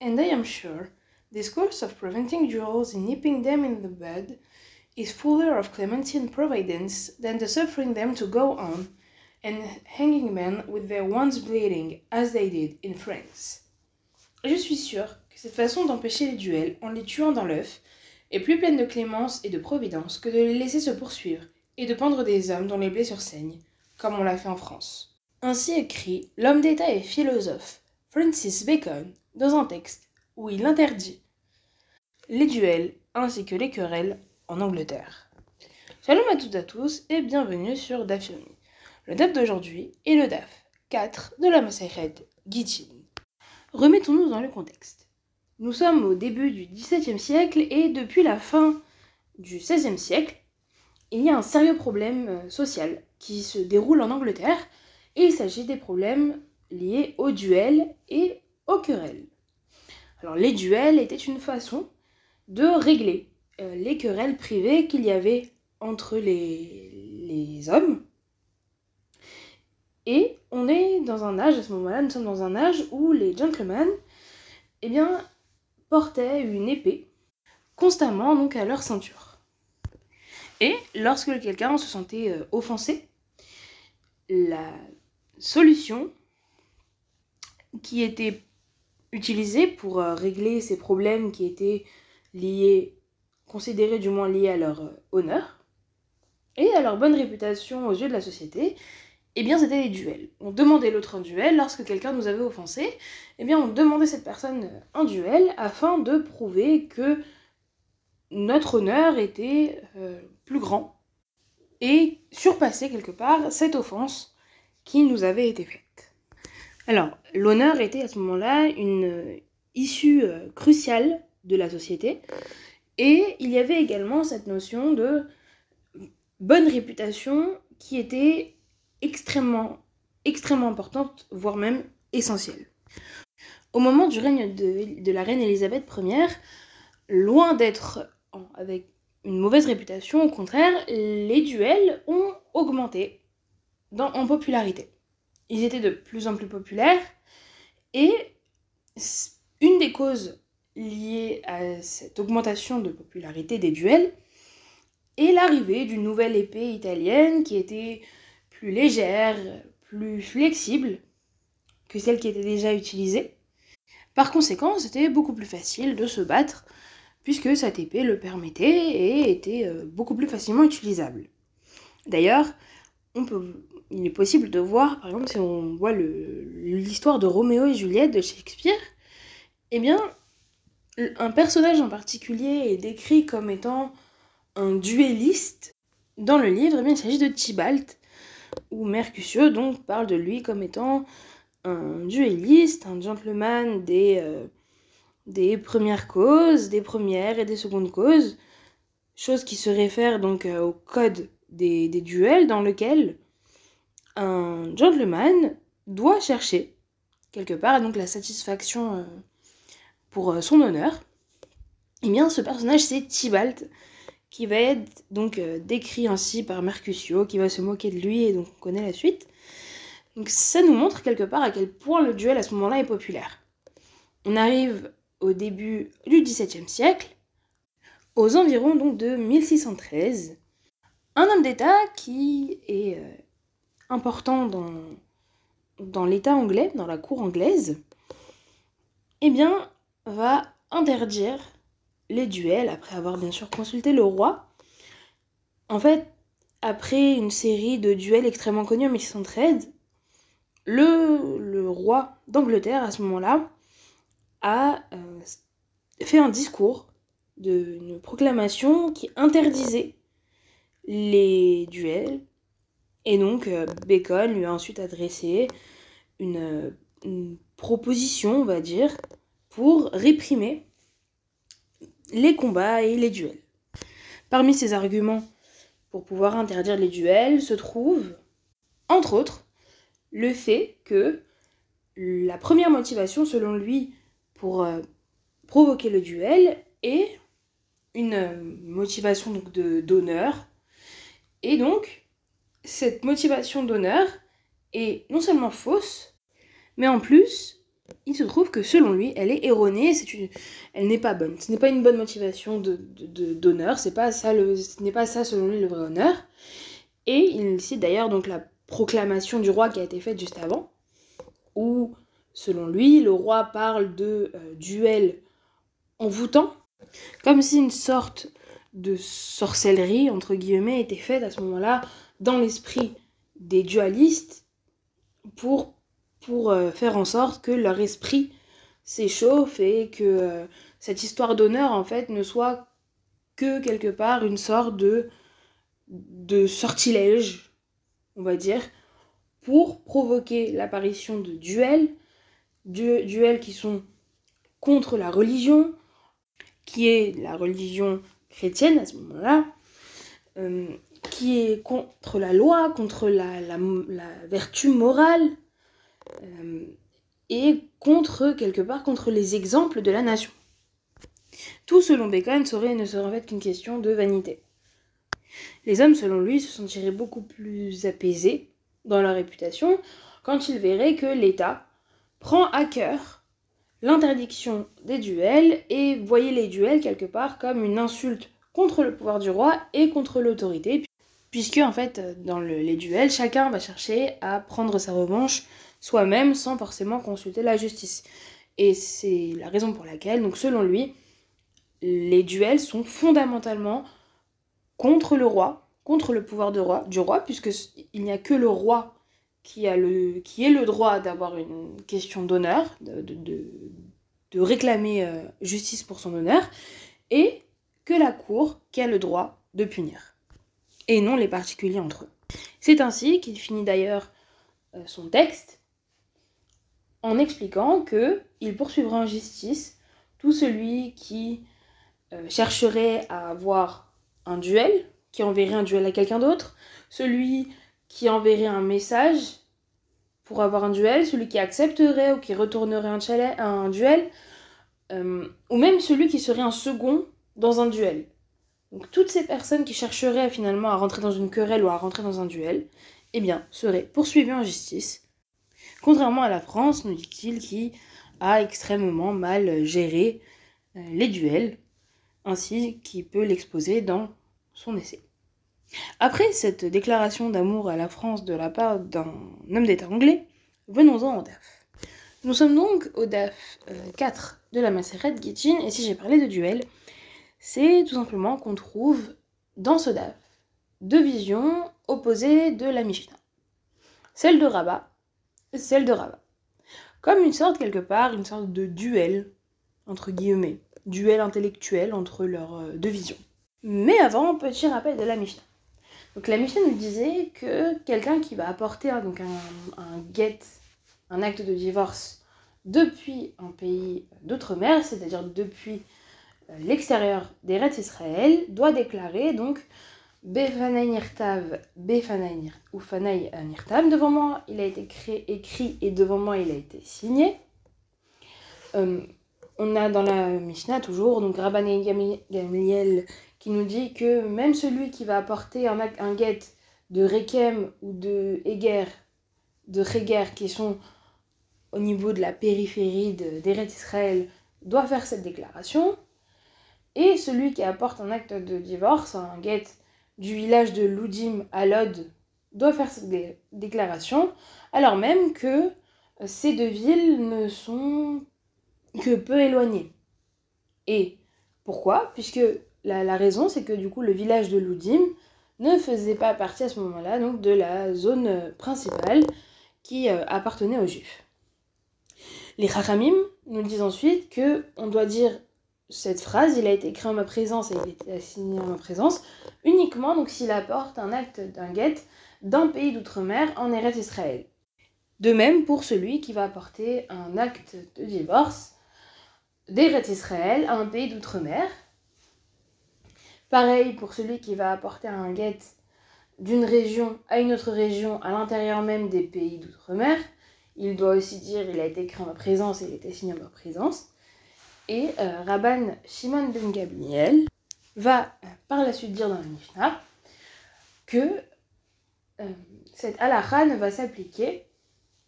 And I am sure this course of preventing duels and nipping them in the bud is fuller of clemency and providence than the suffering them to go on and hanging men with their wounds bleeding, as they did in France. Je suis sûre que cette façon d'empêcher les duels en les tuant dans l'œuf est plus pleine de clémence et de providence que de les laisser se poursuivre et de pendre des hommes dont les blessures saignent, comme on l'a fait en France. Ainsi écrit l'homme d'État et philosophe Francis Bacon dans un texte où il interdit les duels ainsi que les querelles en Angleterre. Shalom à toutes et à tous et bienvenue sur DAF Le DAF d'aujourd'hui est le DAF 4 de la Masayret Gittin. Remettons-nous dans le contexte. Nous sommes au début du XVIIe siècle et depuis la fin du XVIe siècle, il y a un sérieux problème euh, social qui se déroule en Angleterre et il s'agit des problèmes liés aux duels et aux querelles. Alors les duels étaient une façon de régler euh, les querelles privées qu'il y avait entre les, hommes. Et on est dans un âge, à ce moment-là, nous sommes dans un âge où les gentlemen, eh bien, portaient une épée constamment donc à leur ceinture. Et lorsque quelqu'un se sentait euh, offensé, la solution qui était utilisée pour euh, régler ces problèmes qui étaient liés considérés du moins liés à leur euh, honneur et à leur bonne réputation aux yeux de la société, eh bien c'était les duels. On demandait l'autre un duel lorsque quelqu'un nous avait offensé, eh bien on demandait cette personne euh, un duel afin de prouver que notre honneur était plus grand et surpasser quelque part cette offense qui nous avait été faite. Alors, l'honneur était à ce moment-là une issue cruciale de la société et il y avait également cette notion de bonne réputation qui était extrêmement, extrêmement importante, voire même essentielle. Au moment du règne de, la reine Elisabeth Ier, loin d'être avec une mauvaise réputation, au contraire, les duels ont augmenté en popularité. Ils étaient de plus en plus populaires et une des causes lié à cette augmentation de popularité des duels et l'arrivée d'une nouvelle épée italienne qui était plus légère, plus flexible que celle qui était déjà utilisée. Par conséquent, c'était beaucoup plus facile de se battre puisque cette épée le permettait et était euh, beaucoup plus facilement utilisable. D'ailleurs, il est possible de voir, par exemple, si on voit l'histoire de Roméo et Juliette de Shakespeare, eh bien, un personnage en particulier est décrit comme étant un duelliste. Dans le livre, eh il s'agit de Tybalt, où Mercutio donc parle de lui comme étant un duelliste, un gentleman des, euh, des premières causes, des premières et des secondes causes, chose qui se réfère donc euh, au code des, duels dans lequel un gentleman doit chercher quelque part donc la satisfaction euh, pour euh, son honneur, et eh bien ce personnage c'est Tybalt, qui va être donc euh, décrit ainsi par Mercutio, qui va se moquer de lui, et donc on connaît la suite. Donc ça nous montre quelque part à quel point le duel à ce moment-là est populaire. On arrive au début du XVIIe siècle, aux environs donc de 1613. Un homme d'État qui est important dans, l'État anglais, dans la cour anglaise, eh bien, va interdire les duels après avoir bien sûr consulté le roi. En fait, après une série de duels extrêmement connus en 1613, le, le roi d'Angleterre à ce moment-là a euh, fait un discours, de, une proclamation qui interdisait les duels. Et donc euh, Bacon lui a ensuite adressé une, proposition, on va dire, pour réprimer les combats et les duels. Parmi ces arguments pour pouvoir interdire les duels se trouve, entre autres, le fait que la première motivation, selon lui, pour euh, provoquer le duel est une motivation donc d'honneur. Et donc, cette motivation d'honneur est non seulement fausse, mais en plus il se trouve que selon lui, elle est erronée, c'est une... elle n'est pas bonne. Ce n'est pas une bonne motivation de, d'honneur, le... ce n'est pas ça selon lui le vrai honneur. Et il cite d'ailleurs donc la proclamation du roi qui a été faite juste avant, où selon lui, le roi parle de euh, duel envoûtant, comme si une sorte de sorcellerie, entre guillemets, était faite à ce moment-là dans l'esprit des dualistes pour euh, faire en sorte que leur esprit s'échauffe et que euh, cette histoire d'honneur en fait ne soit que quelque part une sorte de, de sortilège, on va dire, pour provoquer l'apparition de duels, duels qui sont contre la religion, qui est la religion chrétienne à ce moment-là, euh, qui est contre la loi, contre la, vertu morale, euh, et contre, quelque part, contre les exemples de la nation. Tout, selon Bacon, serait ne serait en fait qu'une question de vanité. Les hommes, selon lui, se sentiraient beaucoup plus apaisés dans leur réputation quand ils verraient que l'État prend à cœur l'interdiction des duels et voyait les duels quelque part comme une insulte contre le pouvoir du roi et contre l'autorité, puisque en fait dans les duels, chacun va chercher à prendre sa revanche soi-même sans forcément consulter la justice. Et c'est la raison pour laquelle, donc selon lui, les duels sont fondamentalement contre le roi, contre le pouvoir du roi, puisque il n'y a que le roi qui, a le, est le droit d'avoir une question d'honneur, de, de, de, réclamer euh, justice pour son honneur, et que la cour qui a le droit de punir, et non les particuliers entre eux. C'est ainsi qu'il finit d'ailleurs euh, son texte en expliquant que il poursuivra en justice tout celui qui euh, chercherait à avoir un duel, qui enverrait un duel à quelqu'un d'autre, celui qui enverrait un message pour avoir un duel, celui qui accepterait ou qui retournerait un, duel, euh, ou même celui qui serait un second dans un duel. Donc toutes ces personnes qui chercheraient finalement à rentrer dans une querelle ou à rentrer dans un duel, eh bien, seraient poursuivies en justice Contrairement à la France, nous dit-il, qui a extrêmement mal géré euh, les duels, ainsi qu'il peut l'exposer dans son essai. Après cette déclaration d'amour à la France de la part d'un homme d'État anglais, venons-en au DAF. Nous sommes donc au DAF 4 euh, de la Macérette Guitchin, et si j'ai parlé de duel, c'est tout simplement qu'on trouve dans ce DAF deux visions opposées de la Mishnah. Celle de Rabat, celle de Rava. Comme une sorte, quelque part, une sorte de duel, entre guillemets, duel intellectuel entre leurs euh, deux visions. Mais avant, petit rappel de la Mishnah. Donc la Mishnah nous disait que quelqu'un qui va apporter donc un, get, un acte de divorce depuis un pays d'outre-mer, c'est-à-dire depuis l'extérieur des rêves Israël, doit déclarer donc Befanay Nirtav, Befanay ou Fanay Nirtav. Devant moi, il a été écrit et devant moi, il a été signé. Euh, on a dans la Mishnah toujours, donc Rabbané Gamliel qui nous dit que même celui qui va apporter un, un guet de Rekem ou de Eger, de Reger, qui sont au niveau de la périphérie d'Eret Israël, doit faire cette déclaration. Et celui qui apporte un acte de divorce, un guet du village de Loudim à Lod doit faire cette déclaration, alors même que euh, ces deux villes ne sont que peu éloignées. Et pourquoi? Puisque la, raison, c'est que du coup, le village de Loudim ne faisait pas partie à ce moment-là de la zone principale qui euh, appartenait aux Juifs. Les Chachamim nous disent ensuite que on doit dire cette phrase, il a été écrit en ma présence et il a été assigné en ma présence, uniquement donc s'il apporte un acte d'un guet d'un pays d'outre-mer en Eretz Israël. De même pour celui qui va apporter un acte de divorce d'Eretz Israël à un pays d'outre-mer. Pareil pour celui qui va apporter un guet d'une région à une autre région à l'intérieur même des pays d'outre-mer. Il doit aussi dire il a été écrit en ma présence et il a été signé en ma présence. Et euh, Rabban Shimon ben Gabriel va euh, par la suite dire dans la Mishnah que euh, cette halakha ne va s'appliquer,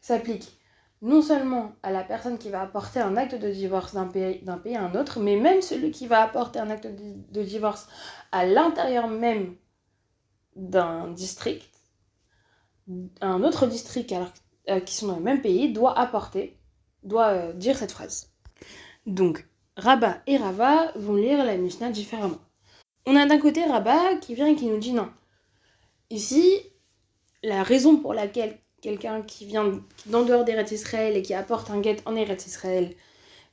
s'applique non seulement à la personne qui va apporter un acte de divorce d'un pays, à un autre, mais même celui qui va apporter un acte de, divorce à l'intérieur même d'un district, un autre district qui sont dans le même pays, doit apporter, doit dire cette phrase. Donc, Rabat et Rava vont lire la Mishnah différemment. On a d'un côté Rabat qui vient et qui nous dit non. Ici, la raison pour laquelle quelqu'un qui vient d'en dehors d'Eretz Israël et qui apporte un guet en Eretz Israël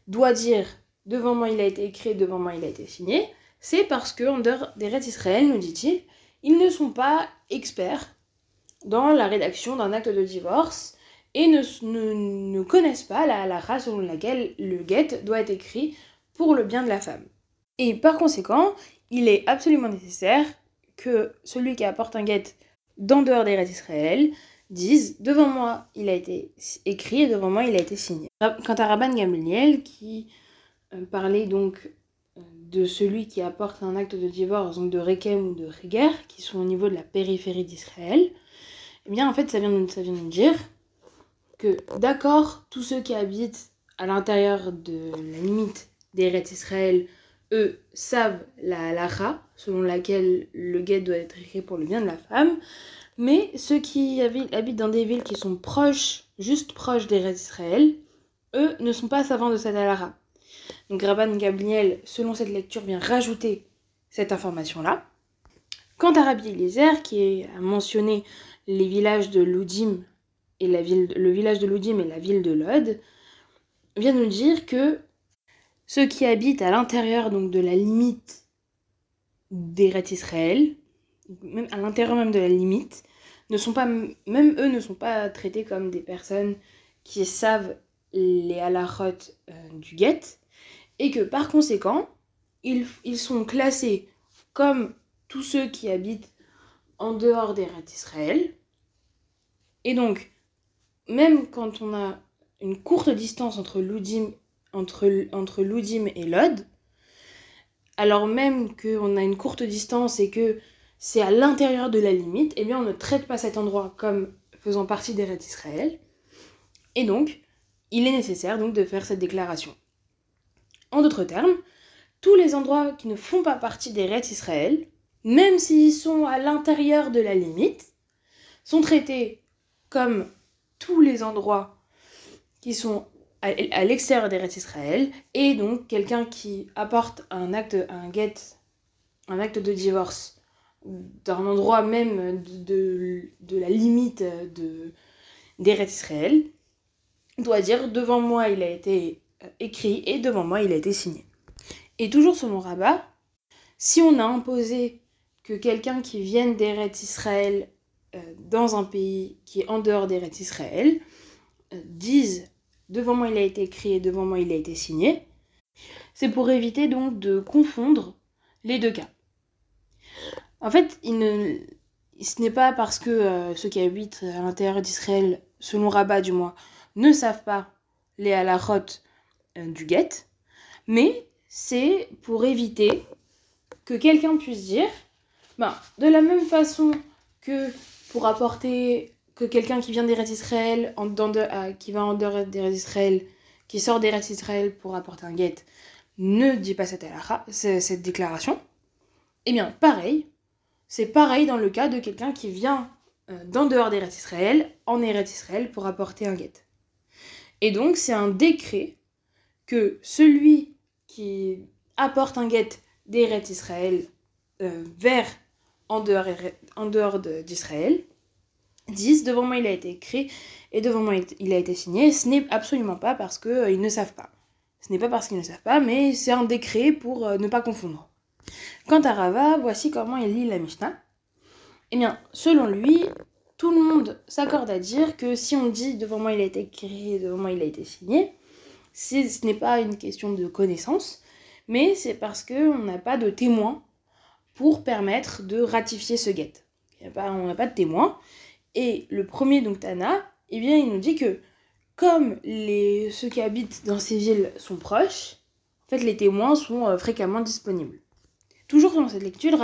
doit dire devant moi il a été écrit, devant moi il a été signé, c'est parce qu'en dehors d'Eretz Israël, nous dit-il, ils ne sont pas experts dans la rédaction d'un acte de divorce et ne, connaissent pas la, la race selon laquelle le guet doit être écrit pour le bien de la femme. Et par conséquent, il est absolument nécessaire que celui qui apporte un guet d'en dehors des Israël disent devant moi il a été écrit et devant moi il a été signé. Quant à Rabban Gamliel qui euh, parlait donc euh, de celui qui apporte un acte de divorce, donc de Rekem ou de Reger, qui sont au niveau de la périphérie d'Israël, eh bien en fait ça vient, de, ça vient de dire que d'accord, tous ceux qui habitent à l'intérieur de la limite des Israël, eux savent la halakha, selon laquelle le guet doit être écrit pour le bien de la femme, mais ceux qui habitent dans des villes qui sont proches, juste proches des Israël, eux ne sont pas savants de cette halakha. Donc Rabban Gabriel, selon cette lecture, vient rajouter cette information-là. Quant à Rabbi Eliezer, qui a mentionné les villages de Loudim et la ville, le village de Loudim et la ville de Lod, vient nous dire que ceux qui habitent à l'intérieur donc de la limite des Israël, même à l'intérieur même de la limite, ne sont pas, même eux ne sont pas traités comme des personnes qui savent les halachot euh, du guet, et que par conséquent, ils, ils, sont classés comme tous ceux qui habitent en dehors des rats d'Israël. Et donc, même quand on a une courte distance entre Loudim, entre, entre et Lod, alors même qu'on a une courte distance et que c'est à l'intérieur de la limite, eh bien on ne traite pas cet endroit comme faisant partie des rêves d'Israël. Et donc, il est nécessaire donc de faire cette déclaration. En d'autres termes, tous les endroits qui ne font pas partie des rêves d'Israël, même s'ils sont à l'intérieur de la limite, sont traités comme tous les endroits qui sont à l'extérieur des rêves d'Israël, et donc quelqu'un qui apporte un acte, un get, un acte de divorce d'un endroit même de, la limite de, des Israël, doit dire devant moi il a été euh, écrit et devant moi il a été signé. Et toujours selon Rabat, si on a imposé que quelqu'un qui vienne d'Eret Israël dans un pays qui est en dehors d'Eret Israël euh, dise devant moi il a été écrit et devant moi il a été signé, c'est pour éviter donc de confondre les deux cas. En fait, ce n'est pas parce que euh, ceux qui habitent à l'intérieur d'Israël, selon Rabat du moins, ne savent pas les halachot euh, du guet, mais c'est pour éviter que quelqu'un puisse dire, ben, de la même façon que pour apporter que quelqu'un qui vient des d'Israël, en, de, qui va en dehors des d'Israël, qui sort des d'Israël pour apporter un guet, ne dit pas cette, cette déclaration, eh bien, pareil, c'est pareil dans le cas de quelqu'un qui vient euh, d'en dehors d'Eretz Israël, en Eretz Israël, pour apporter un guet. Et donc, c'est un décret que celui qui apporte un guet d'Eretz Israël euh, vers en dehors, d'Israël dise devant moi il a été écrit et devant moi il a été signé. Ce n'est absolument pas parce qu'ils euh, ne savent pas. Ce n'est pas parce qu'ils ne savent pas, mais c'est un décret pour ne pas confondre. Quant à Rava, voici comment il lit la Mishnah. Eh bien, selon lui, tout le monde s'accorde à dire que si on dit devant moi il a été écrit, devant moi il a été signé, ce n'est pas une question de connaissance, mais c'est parce qu'on n'a pas de témoin pour permettre de ratifier ce guet. on n'a pas de témoin. Et le premier, donc Tana, eh bien, il nous dit que comme les, ceux qui habitent dans ces villes sont proches, en fait, les témoins sont euh, fréquemment disponibles. Toujours dans cette lecture,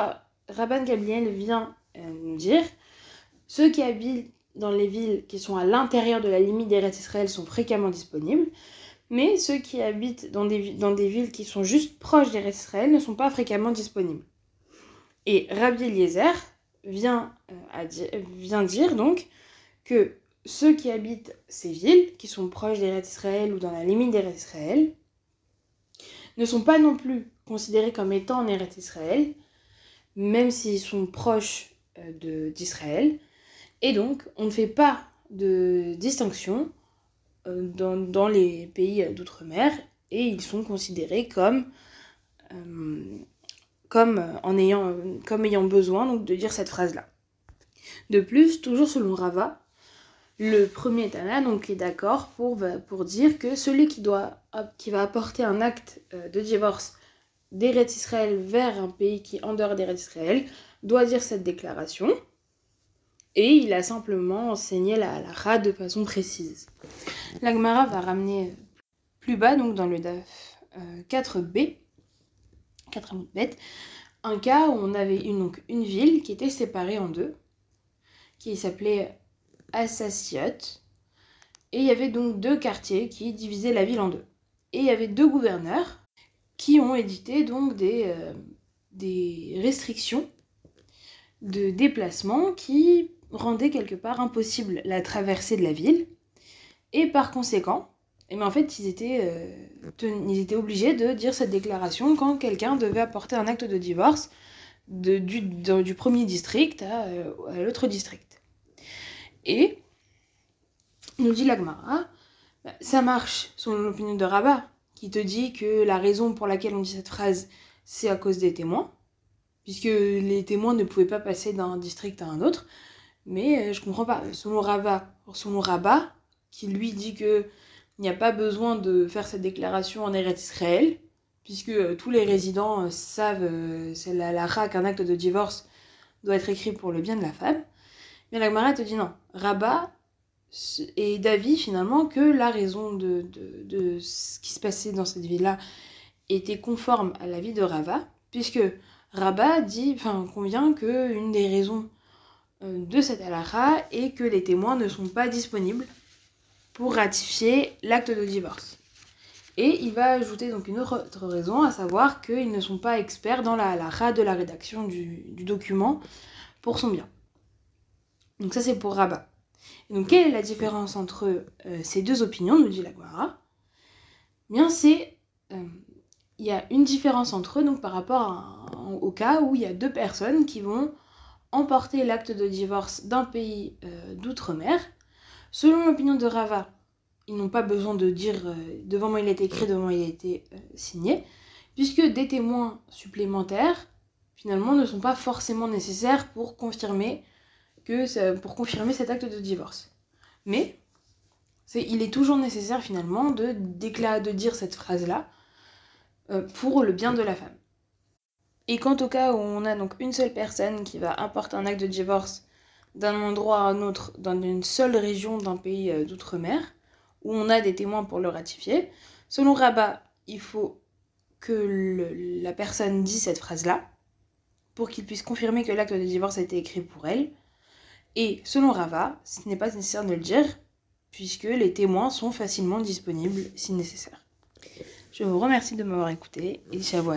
Rabban Gabriel vient euh, nous dire ceux qui habitent dans les villes qui sont à l'intérieur de la limite des restes Israël sont fréquemment disponibles, mais ceux qui habitent dans des, dans des villes qui sont juste proches des restes Israël ne sont pas fréquemment disponibles. Et Rabbi Eliezer vient, à vient dire donc que ceux qui habitent ces villes, qui sont proches des Israël ou dans la limite des Israël, ne sont pas non plus considérés comme étant en Eretz Israël, même s'ils sont proches euh, d'Israël. Et donc, on ne fait pas de distinction euh, dans, les pays d'outre-mer et ils sont considérés comme, euh, comme, en ayant, comme ayant besoin donc, de dire cette phrase-là. De plus, toujours selon Rava, le premier Tana donc, est d'accord pour, pour dire que celui qui, doit, qui va apporter un acte euh, de divorce d'Eretz Israël vers un pays qui est en dehors d'Eretz Israël doit dire cette déclaration. Et il a simplement enseigné la halakha de façon précise. L'Agmara va ramener plus bas, donc dans le DAF 4b, 4 bête, un cas où on avait une, donc, une ville qui était séparée en deux, qui s'appelait Assasiot. Et il y avait donc deux quartiers qui divisaient la ville en deux. Et il y avait deux gouverneurs qui ont édité donc des, euh, des restrictions de déplacement qui rendaient quelque part impossible la traversée de la ville. Et par conséquent, et bien en fait, ils étaient, euh, ils étaient obligés de dire cette déclaration quand quelqu'un devait apporter un acte de divorce de, du, du, premier district à, euh, à l'autre district. Et, nous dit l'Agmara, bah, ça marche selon l'opinion de Rabat, qui te dit que la raison pour laquelle on dit cette phrase, c'est à cause des témoins, puisque les témoins ne pouvaient pas passer d'un district à un autre. Mais euh, je comprends pas. Selon Rabat, selon Rabat, qui lui dit que il n'y a pas besoin de faire cette déclaration en Eretz Israël, puisque euh, tous les résidents euh, savent, c'est la, la qu'un acte de divorce doit être écrit pour le bien de la femme. Mais la Gemara te dit non. Rabat est d'avis finalement que la raison de, ce qui se passait dans cette ville-là était conforme à l'avis de Rava, puisque Rabat dit, enfin, convient que une des raisons euh, de cette halakha est que les témoins ne sont pas disponibles pour ratifier l'acte de divorce. Et il va ajouter donc une autre raison, à savoir qu'ils ne sont pas experts dans la halakha de la rédaction du, document pour son bien. Donc ça c'est pour Rabat. Et donc quelle est la différence entre euh, ces deux opinions, nous dit la Guara? Bien c'est... Euh, il y a une différence entre eux donc par rapport au cas où il y a deux personnes qui vont emporter l'acte de divorce d'un pays euh, d'outre-mer. Selon l'opinion de Rava, ils n'ont pas besoin de dire euh, devant moi il a été écrit, devant moi il a été euh, signé, puisque des témoins supplémentaires finalement ne sont pas forcément nécessaires pour confirmer cet acte de divorce. Mais il est toujours nécessaire finalement de, de dire cette phrase-là euh, pour le bien de la femme. Et quant au cas où on a donc une seule personne qui va apporter un acte de divorce d'un endroit à un autre dans une seule région d'un pays euh, d'outre-mer, où on a des témoins pour le ratifier, selon Rabat, il faut que la personne dise cette phrase-là pour qu'il puisse confirmer que l'acte de divorce a été écrit pour elle. Et selon Rava, ce n'est pas nécessaire de le dire, puisque les témoins sont facilement disponibles si nécessaire. Je vous remercie de m'avoir écouté et Shavuot